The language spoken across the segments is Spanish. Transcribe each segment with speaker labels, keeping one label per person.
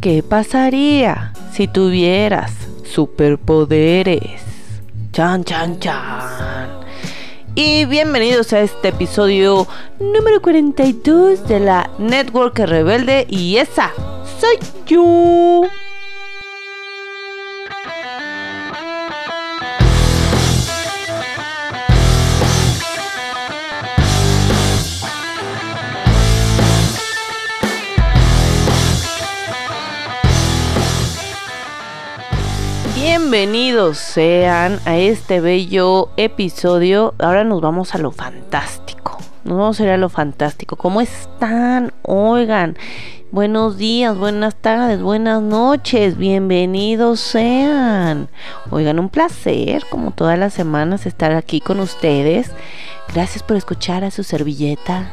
Speaker 1: ¿Qué pasaría si tuvieras superpoderes? Chan, chan, chan. Y bienvenidos a este episodio número 42 de la Network Rebelde. Y esa soy yo. Bienvenidos sean a este bello episodio. Ahora nos vamos a lo fantástico. Nos vamos a ir a lo fantástico. ¿Cómo están? Oigan, buenos días, buenas tardes, buenas noches. Bienvenidos sean. Oigan, un placer, como todas las semanas, estar aquí con ustedes. Gracias por escuchar a su servilleta.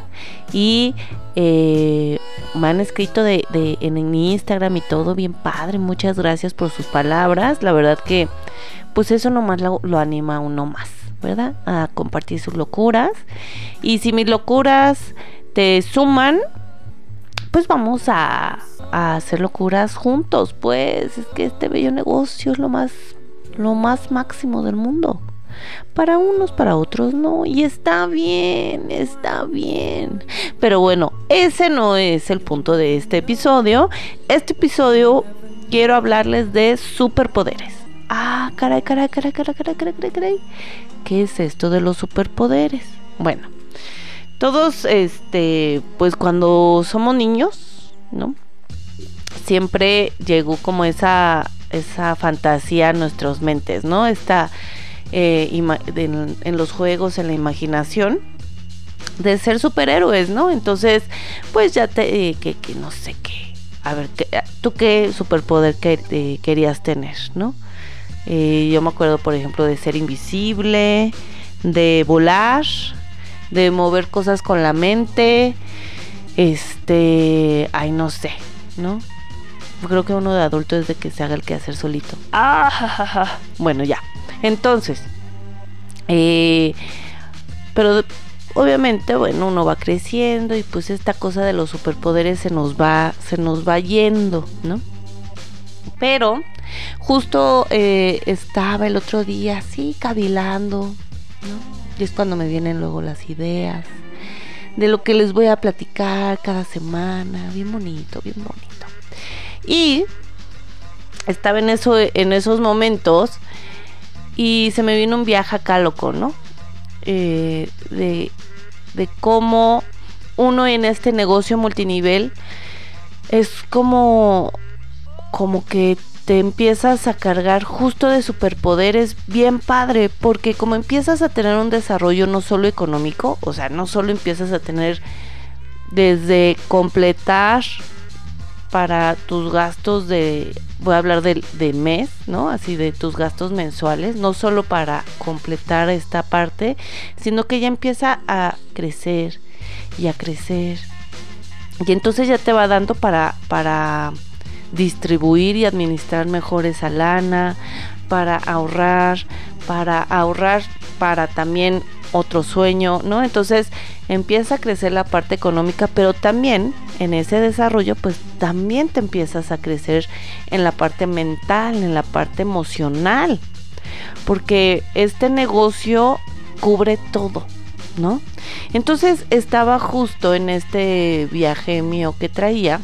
Speaker 1: Y eh, me han escrito de, en, Instagram y todo bien padre. Muchas gracias por sus palabras. La verdad que pues eso nomás lo, anima a uno más, ¿verdad? A compartir sus locuras. Y si mis locuras te suman, pues vamos a, a hacer locuras juntos. Pues es que este bello negocio es lo más, lo más máximo del mundo. Para unos, para otros no. Y está bien, está bien. Pero bueno, ese no es el punto de este episodio. Este episodio quiero hablarles de superpoderes. Ah, caray, caray, caray, caray, caray, caray, caray, ¿Qué es esto de los superpoderes? Bueno, todos, este, pues cuando somos niños, ¿no? Siempre llegó como esa, esa fantasía a nuestras mentes, ¿no? Esta eh, en, los juegos, en la imaginación de ser superhéroes, ¿no? Entonces, pues ya te, eh, que, no sé qué. A ver, ¿tú qué superpoder que, eh, querías tener, no? Yo me acuerdo, por ejemplo, de ser invisible, de volar, de mover cosas con la mente, este, ay, no sé, ¿no? Creo que uno de adulto es de que se haga el que hacer solito. Ah, bueno, ya. Entonces, eh, pero obviamente, bueno, uno va creciendo y pues esta cosa de los superpoderes se nos va, se nos va yendo, ¿no? Pero justo eh, estaba el otro día así cavilando, ¿no? Y es cuando me vienen luego las ideas de lo que les voy a platicar cada semana, bien bonito, bien bonito. Y estaba en eso, en esos momentos y se me vino un viaje acá loco, ¿no? Eh, de, de cómo uno en este negocio multinivel es como, como que te empiezas a cargar justo de superpoderes bien padre, porque como empiezas a tener un desarrollo no solo económico, o sea, no solo empiezas a tener desde completar para tus gastos de voy a hablar de, mes, ¿no? Así de tus gastos mensuales, no solo para completar esta parte, sino que ya empieza a crecer y a crecer. Y entonces ya te va dando para, para distribuir y administrar mejor esa lana, para ahorrar, para ahorrar para también otro sueño, ¿no? Entonces empieza a crecer la parte económica, pero también en ese desarrollo, pues también te empiezas a crecer en la parte mental, en la parte emocional, porque este negocio cubre todo, ¿no? Entonces estaba justo en este viaje mío que traía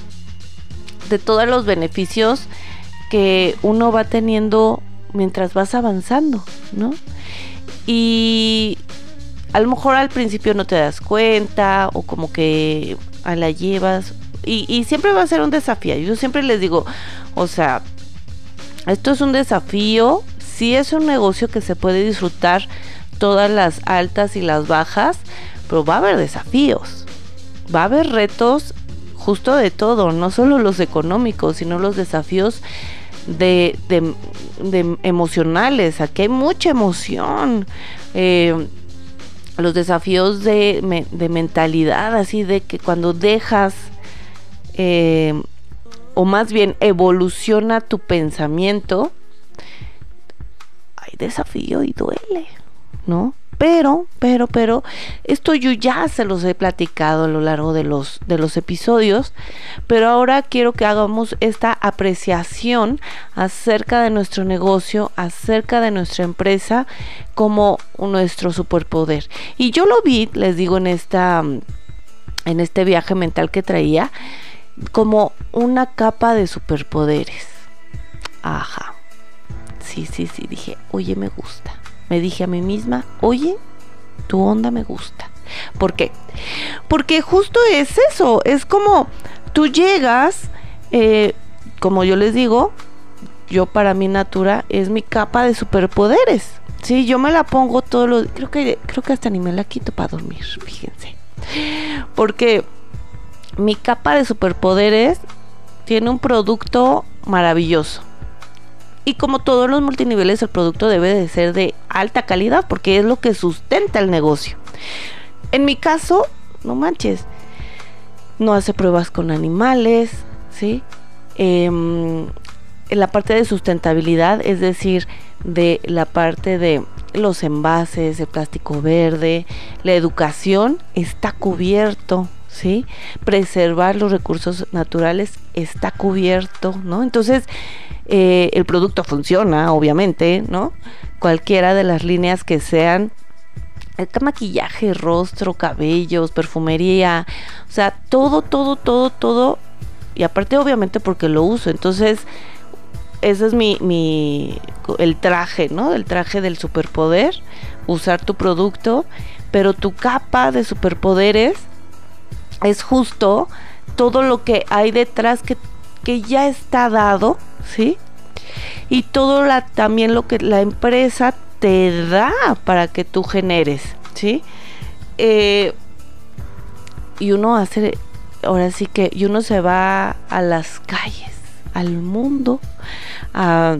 Speaker 1: de todos los beneficios que uno va teniendo mientras vas avanzando, ¿no? Y a lo mejor al principio no te das cuenta o como que a la llevas y, siempre va a ser un desafío. Yo siempre les digo, o sea, esto es un desafío, sí es un negocio que se puede disfrutar todas las altas y las bajas, pero va a haber desafíos, va a haber retos justo de todo, no solo los económicos, sino los desafíos de, de, emocionales. Aquí hay mucha emoción. Eh, los desafíos de, mentalidad, así de que cuando dejas, eh, o más bien evoluciona tu pensamiento, hay desafío y duele. ¿no? Pero, pero, pero, esto yo ya se los he platicado a lo largo de los, de los episodios, pero ahora quiero que hagamos esta apreciación acerca de nuestro negocio, acerca de nuestra empresa como nuestro superpoder. Y yo lo vi, les digo, en esta, en este viaje mental que traía, como una capa de superpoderes. Ajá. Sí, sí, sí, dije, oye, me gusta me dije a mí misma, oye, tu onda me gusta. ¿Por qué? Porque justo es eso, es como tú llegas, eh, como yo les digo, yo para mi natura es mi capa de superpoderes. Sí, yo me la pongo todos los creo que creo que hasta ni me la quito para dormir, fíjense. Porque mi capa de superpoderes tiene un producto maravilloso. Y como todos los multiniveles, el producto debe de ser de alta calidad porque es lo que sustenta el negocio. En mi caso, no manches, no hace pruebas con animales, ¿sí? Em, en la parte de sustentabilidad, es decir, de la parte de los envases, el plástico verde, la educación, está cubierto, ¿sí? Preservar los recursos naturales está cubierto, ¿no? Entonces, eh, el producto funciona, obviamente, ¿no? Cualquiera de las líneas que sean maquillaje, rostro, cabellos, perfumería, o sea, todo, todo, todo, todo. Y aparte, obviamente, porque lo uso. Entonces, ese es mi, mi, el traje, ¿no? El traje del superpoder, usar tu producto, pero tu capa de superpoderes es justo todo lo que hay detrás que, que ya está dado ¿sí? Y todo la, también lo que la empresa te da para que tú generes, ¿sí? Eh, y uno hace, ahora sí que, y uno se va a las calles, al mundo, a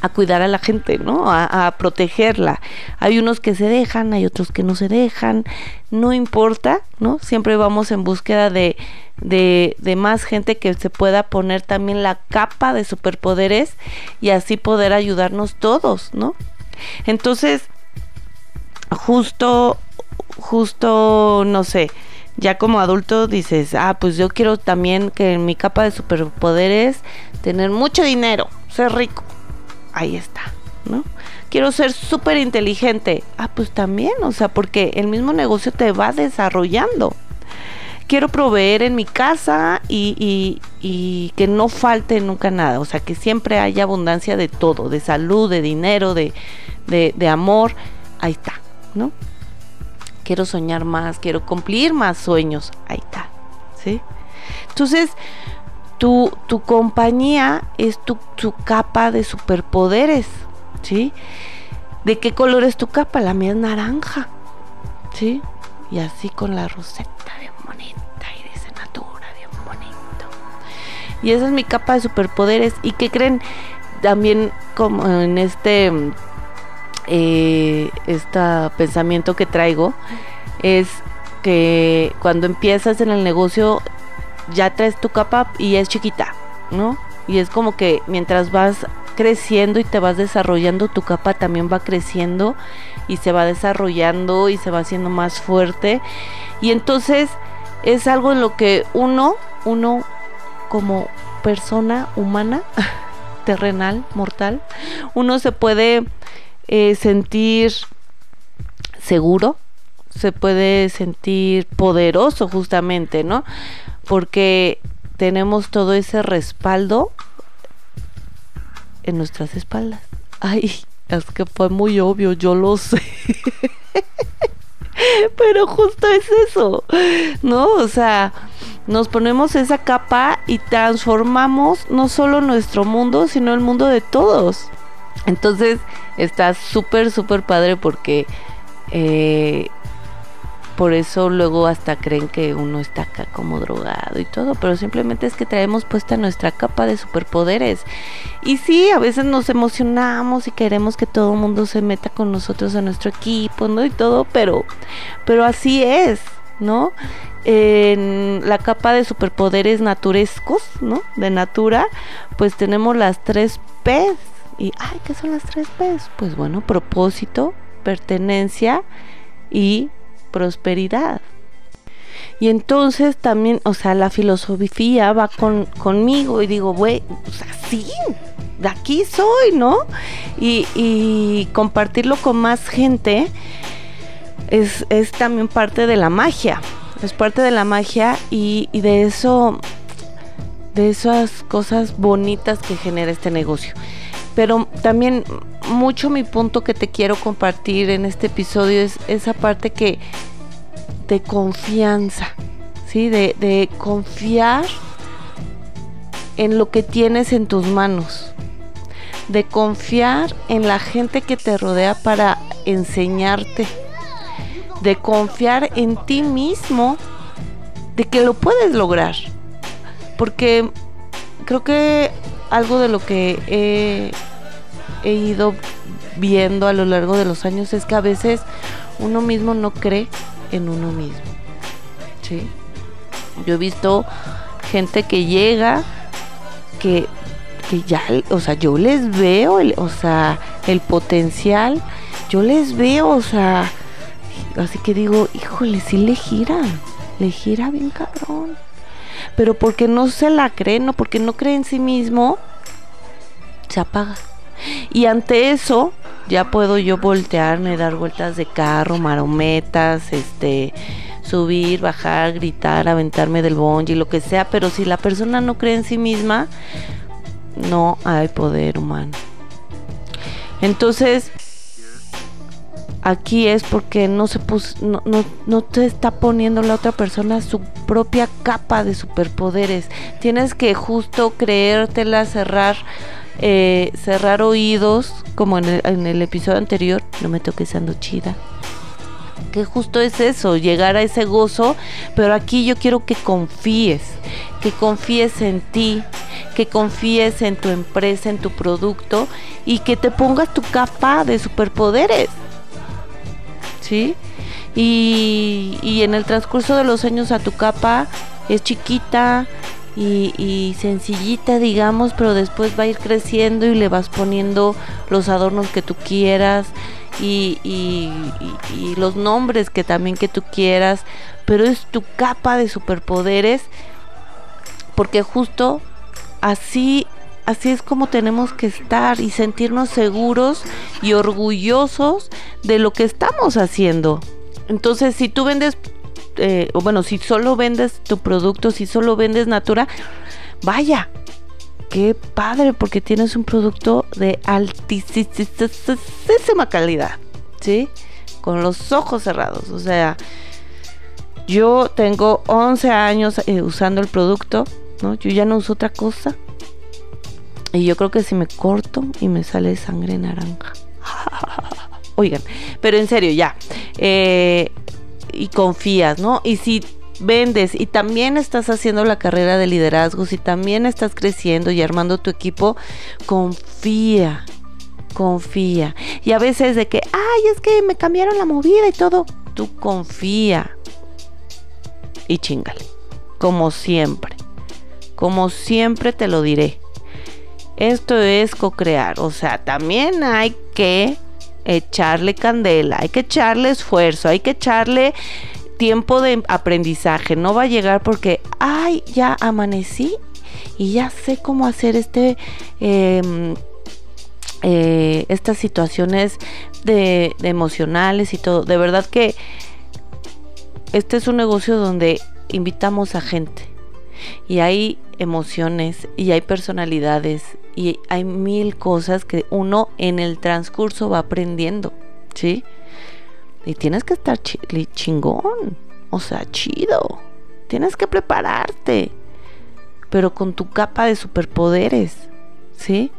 Speaker 1: a cuidar a la gente, ¿no? A, protegerla. Hay unos que se dejan, hay otros que no se dejan, no importa, ¿no? Siempre vamos en búsqueda de, de, de más gente que se pueda poner también la capa de superpoderes y así poder ayudarnos todos, ¿no? Entonces, justo, justo, no sé, ya como adulto dices, ah, pues yo quiero también que en mi capa de superpoderes tener mucho dinero, ser rico ahí está, ¿no? Quiero ser súper inteligente. Ah, pues también, o sea, porque el mismo negocio te va desarrollando. Quiero proveer en mi casa y, y, que no falte nunca nada, o sea, que siempre haya abundancia de todo, de salud, de dinero, de, de, de amor. Ahí está, ¿no? Quiero soñar más, quiero cumplir más sueños. Ahí está, ¿sí? Entonces, tu, tu compañía es tu, capa de superpoderes, ¿sí? ¿De qué color es tu capa? La mía es naranja, ¿sí? Y así con la roseta bien bonita y de natura bien bonito. Y esa es mi capa de superpoderes. ¿Y qué creen? También como en este este pensamiento que traigo es que cuando empiezas en el negocio ya traes tu capa y es chiquita, ¿no? Y es como que mientras vas creciendo y te vas desarrollando, tu capa también va creciendo y se va desarrollando y se va haciendo más fuerte. Y entonces es algo en lo que uno, uno como persona humana, terrenal, mortal, uno se puede eh, sentir seguro, se puede sentir poderoso justamente, ¿no? Porque tenemos todo ese respaldo en nuestras espaldas. Ay, es que fue muy obvio, yo lo sé. Pero justo es eso, ¿no? O sea, nos ponemos esa capa y transformamos no solo nuestro mundo, sino el mundo de todos. Entonces, está súper, súper padre porque eh, por eso luego hasta creen que uno está acá como drogado y todo, pero simplemente es que traemos puesta nuestra capa de superpoderes. Y sí, a veces nos emocionamos y queremos que todo el mundo se meta con nosotros a nuestro equipo, ¿no? Y todo, pero, pero así es, ¿no? En la capa de superpoderes naturescos, ¿no? De natura, pues tenemos las tres P. Y, ay, ¿qué son las tres P? Pues bueno, propósito, pertenencia y prosperidad. Y entonces también, o sea, la filosofía va con, conmigo y digo, güey, o sea, sí, de aquí soy, ¿no? Y, compartirlo con más gente es, también parte de la magia, es parte de la magia y, y de eso, de esas cosas bonitas que genera este negocio. Pero también mucho mi punto que te quiero compartir en este episodio es esa parte que de confianza, ¿sí? De, de confiar en lo que tienes en tus manos, de confiar en la gente que te rodea para enseñarte, de confiar en ti mismo, de que lo puedes lograr. Porque creo que algo de lo que he, he ido viendo a lo largo de los años es que a veces uno mismo no cree en uno mismo. Yo he visto gente que llega, que, que ya, o sea, yo les veo, el, o sea, el potencial, yo les veo, o sea, así que digo, híjole, sí le gira, le gira bien cabrón. Pero porque no se la cree, no, porque no cree en sí mismo, se apaga. Y ante eso, ya puedo yo voltearme, dar vueltas de carro, marometas, este, subir, bajar, gritar, aventarme del y lo que sea, pero si la persona no cree en sí misma, no hay poder humano. Entonces, aquí es porque no se no, no, no, te está poniendo la otra persona su propia capa de superpoderes. Tienes que justo creértela, cerrar eh, cerrar oídos, como en el, episodio anterior, no me toques ando chida. Que justo es eso, llegar a ese gozo, pero aquí yo quiero que confíes, que confíes en ti, que confíes en tu empresa, en tu producto y que te pongas tu capa de superpoderes. ¿Sí? Y, y en el transcurso de los años a tu capa es chiquita, y, sencillita, digamos, pero después va a ir creciendo y le vas poniendo los adornos que tú quieras y, y, los nombres que también que tú quieras, pero es tu capa de superpoderes porque justo así así es como tenemos que estar y sentirnos seguros y orgullosos de lo que estamos haciendo. Entonces, si tú vendes eh, o bueno, si solo vendes tu producto, si solo vendes Natura, vaya, qué padre, porque tienes un producto de altísima calidad, ¿sí? Con los ojos cerrados, o sea, yo tengo 11 años eh, usando el producto, ¿no? Yo ya no uso otra cosa. Y yo creo que si me corto y me sale sangre naranja. Oigan, pero en serio, ya. Eh, y confías, ¿no? Y si vendes y también estás haciendo la carrera de liderazgo, si también estás creciendo y armando tu equipo, confía, confía. Y a veces de que, ay, es que me cambiaron la movida y todo, tú confía y chingale, como siempre, como siempre te lo diré. Esto es co-crear, o sea, también hay que echarle candela, hay que echarle esfuerzo, hay que echarle tiempo de aprendizaje. No va a llegar porque, ay, ya amanecí y ya sé cómo hacer este... Em, eh, estas situaciones de, de, emocionales y todo. De verdad que este es un negocio donde invitamos a gente y hay emociones y hay personalidades y hay mil cosas que uno en el transcurso va aprendiendo, ¿sí? Y tienes que estar chingón, o sea, chido. Tienes que prepararte, pero con tu capa de superpoderes, ¿sí?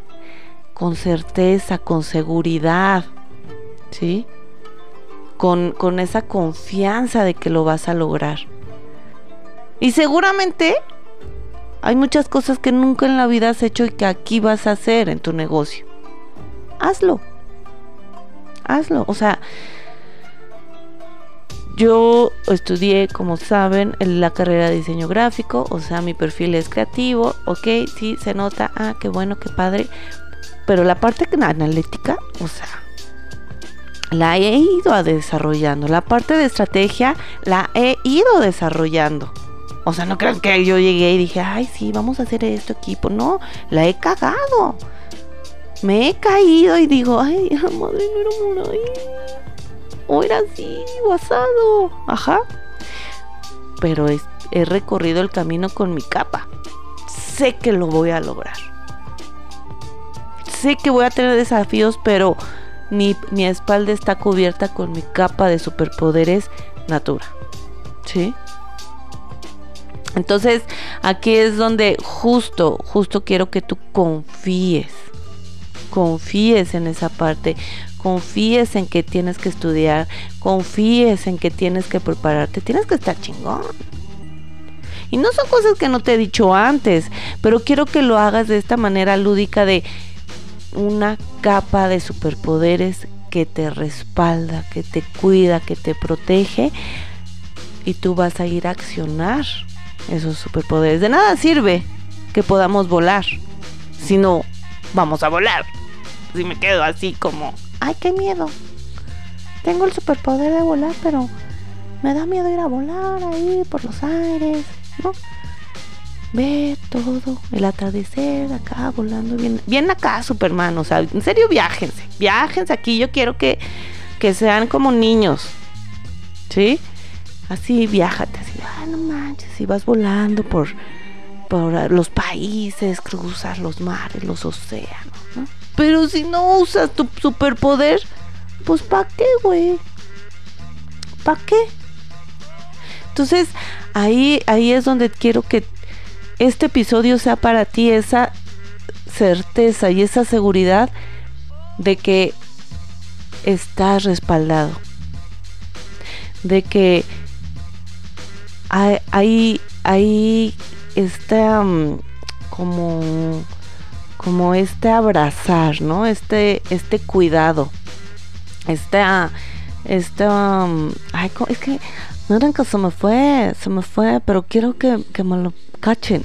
Speaker 1: Con certeza, con seguridad, ¿sí? Con, con esa confianza de que lo vas a lograr. Y seguramente hay muchas cosas que nunca en la vida has hecho y que aquí vas a hacer en tu negocio. Hazlo. Hazlo. O sea, yo estudié, como saben, en la carrera de diseño gráfico, o sea, mi perfil es creativo, ok, sí, se nota, ah, qué bueno, qué padre, pero la parte analítica, o sea, la he ido desarrollando. La parte de estrategia la he ido desarrollando. O sea, no crean que yo llegué y dije, ay, sí, vamos a hacer esto, equipo. No, la he cagado. Me he caído y digo, ay, madre, no era ahí. O era así, asado. Ajá. Pero he recorrido el camino con mi capa. Sé que lo voy a lograr. Sé que voy a tener desafíos, pero mi, espalda está cubierta con mi capa de superpoderes natura. ¿Sí? Entonces, aquí es donde justo, justo quiero que tú confíes. Confíes en esa parte. Confíes en que tienes que estudiar. Confíes en que tienes que prepararte. Tienes que estar chingón. Y no son cosas que no te he dicho antes, pero quiero que lo hagas de esta manera lúdica de una capa de superpoderes que te respalda, que te cuida, que te protege y tú vas a ir a accionar esos superpoderes. De nada sirve que podamos volar, si no vamos a volar. Si me quedo así como, ay, qué miedo. Tengo el superpoder de volar, pero me da miedo ir a volar ahí por los aires, ¿no? Ve todo, el atardecer acá volando bien, bien acá Superman, o sea, en serio viajense, viajense aquí, yo quiero que, que sean como niños, ¿sí? Así viájate, así, ah, no manches, y vas volando por, por los países, cruzas los mares, los océanos, ¿no? Pero si no usas tu superpoder, pues ¿para qué, güey? ¿Para qué? Entonces, ahí, ahí es donde quiero que este episodio sea para ti esa certeza y esa seguridad de que estás respaldado. De que ahí, ahí está mm, como, como este abrazar, ¿no? Este, este cuidado. Esta, esta, mm, ay, es que no que se me fue, se me fue, pero quiero que, que me lo cachen.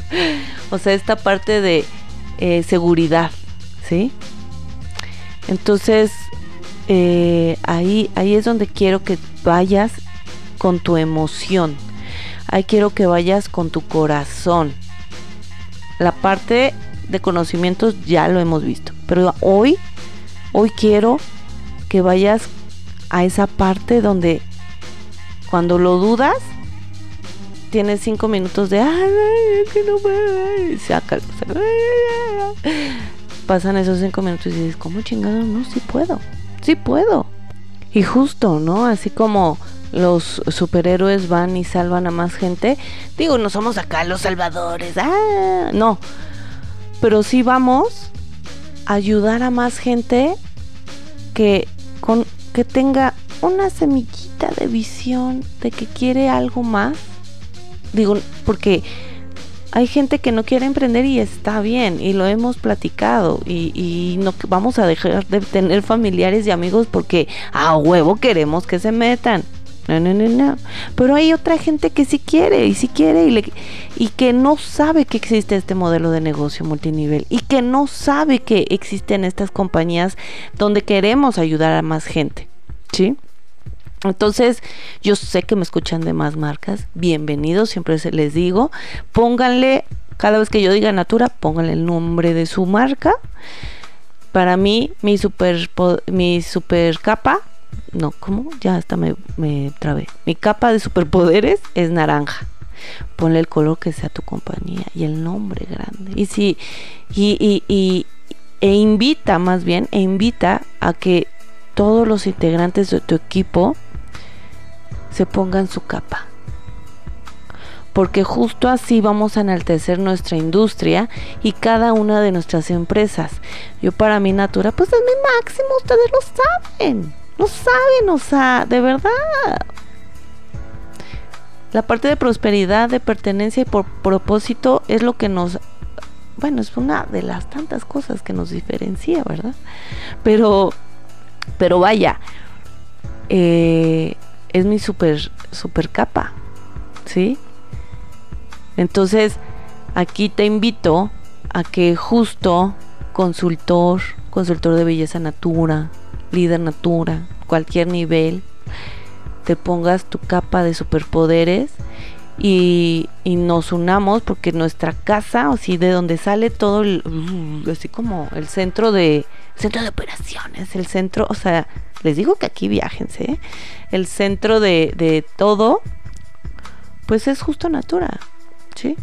Speaker 1: o sea, esta parte de eh, seguridad, ¿sí? Entonces, eh, ahí, ahí es donde quiero que vayas con tu emoción. Ahí quiero que vayas con tu corazón. La parte de conocimientos ya lo hemos visto. Pero hoy, hoy quiero que vayas a esa parte donde cuando lo dudas, tienes cinco minutos de ay, que no puedo. Saca, Pasan esos cinco minutos y dices, ¿cómo chingado? No, sí puedo, sí puedo. Y justo, ¿no? Así como los superhéroes van y salvan a más gente. Digo, no somos acá los salvadores, ah, no. Pero sí vamos a ayudar a más gente que con que tenga una semillita de visión de que quiere algo más Digo, porque hay gente que no quiere emprender y está bien, y lo hemos platicado, y, y no vamos a dejar de tener familiares y amigos porque a huevo queremos que se metan. No, no, no, no. Pero hay otra gente que sí quiere y sí quiere y, le, y que no sabe que existe este modelo de negocio multinivel y que no sabe que existen estas compañías donde queremos ayudar a más gente. ¿Sí? Entonces, yo sé que me escuchan de más marcas. Bienvenidos, siempre se les digo. Pónganle, cada vez que yo diga Natura, pónganle el nombre de su marca. Para mí, mi super, mi super capa, no, ¿cómo? Ya hasta me, me trabé. Mi capa de superpoderes es naranja. Ponle el color que sea tu compañía y el nombre grande. Y si, y, y, y e invita más bien, e invita a que todos los integrantes de tu equipo se pongan su capa. Porque justo así vamos a enaltecer nuestra industria y cada una de nuestras empresas. Yo para mi Natura, pues es mi máximo, ustedes lo saben. Lo saben, o sea, de verdad. La parte de prosperidad, de pertenencia y por propósito es lo que nos bueno, es una de las tantas cosas que nos diferencia, ¿verdad? Pero, pero vaya, eh, es mi super, super capa, ¿sí? Entonces, aquí te invito a que justo consultor, consultor de belleza natura, líder natura, cualquier nivel, te pongas tu capa de superpoderes y, nos unamos porque nuestra casa, o sí, de donde sale todo el, uh, así como el centro de, centro de operaciones, el centro, o sea, les digo que aquí viajense, ¿eh? el centro de, de todo, pues es justo Natura, ¿sí?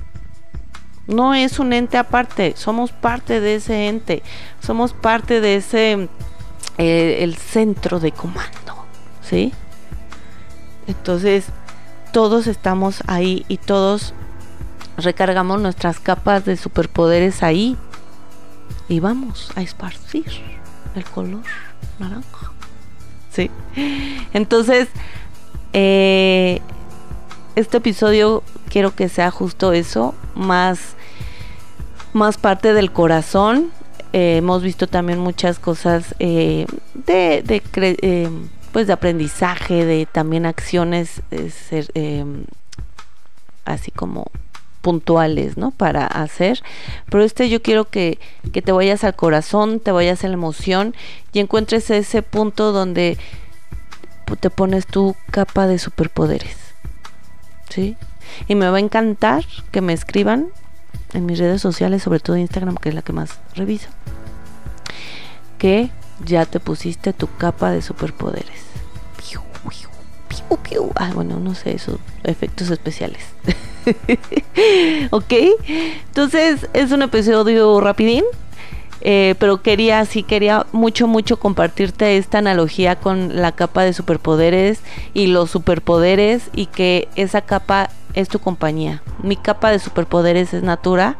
Speaker 1: No es un ente aparte, somos parte de ese ente, somos parte de ese, eh, el centro de comando, ¿sí? Entonces, todos estamos ahí y todos recargamos nuestras capas de superpoderes ahí y vamos a esparcir el color naranja. Sí. Entonces, eh, este episodio quiero que sea justo eso, más, más parte del corazón. Eh, hemos visto también muchas cosas eh, de, de pues de aprendizaje, de también acciones así como puntuales, ¿no? Para hacer. Pero este yo quiero que, que te vayas al corazón, te vayas a la emoción y encuentres ese punto donde te pones tu capa de superpoderes. ¿Sí? Y me va a encantar que me escriban en mis redes sociales, sobre todo Instagram, que es la que más reviso, que ya te pusiste tu capa de superpoderes. Ah, bueno, no sé, esos efectos especiales. ok, entonces es un episodio rapidín. Eh, pero quería, sí, quería mucho, mucho compartirte esta analogía con la capa de superpoderes y los superpoderes y que esa capa es tu compañía. Mi capa de superpoderes es Natura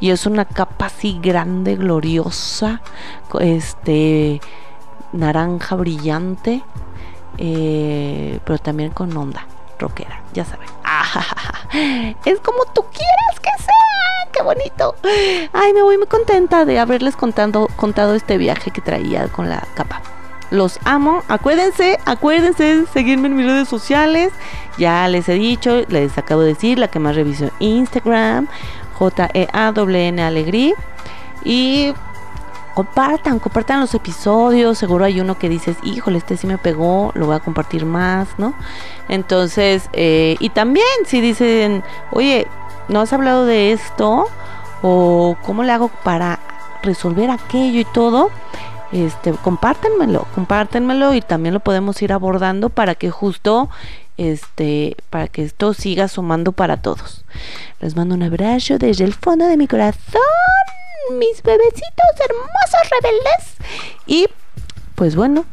Speaker 1: y es una capa así grande, gloriosa, este naranja brillante, eh, pero también con onda rockera, ya saben. es como tú quieras que sea, qué bonito. Ay, me voy muy contenta de haberles contando, contado este viaje que traía con la capa. Los amo. Acuérdense, acuérdense seguirme en mis redes sociales. Ya les he dicho, les acabo de decir, la que más reviso Instagram, J-E-A-W-N Alegría. Y compartan, compartan los episodios. Seguro hay uno que dices, híjole, este sí me pegó, lo voy a compartir más, ¿no? Entonces, eh, y también si dicen, oye, ¿no has hablado de esto? O cómo le hago para resolver aquello y todo. Este, compártenmelo, compártenmelo y también lo podemos ir abordando para que justo este, para que esto siga sumando para todos. Les mando un abrazo desde el fondo de mi corazón mis bebecitos hermosos rebeldes. Y pues bueno,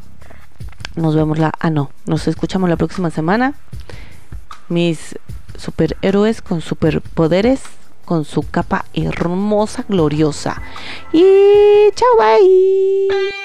Speaker 1: nos vemos la... Ah, no, nos escuchamos la próxima semana. Mis superhéroes con superpoderes, con su capa hermosa, gloriosa. Y chao, bye.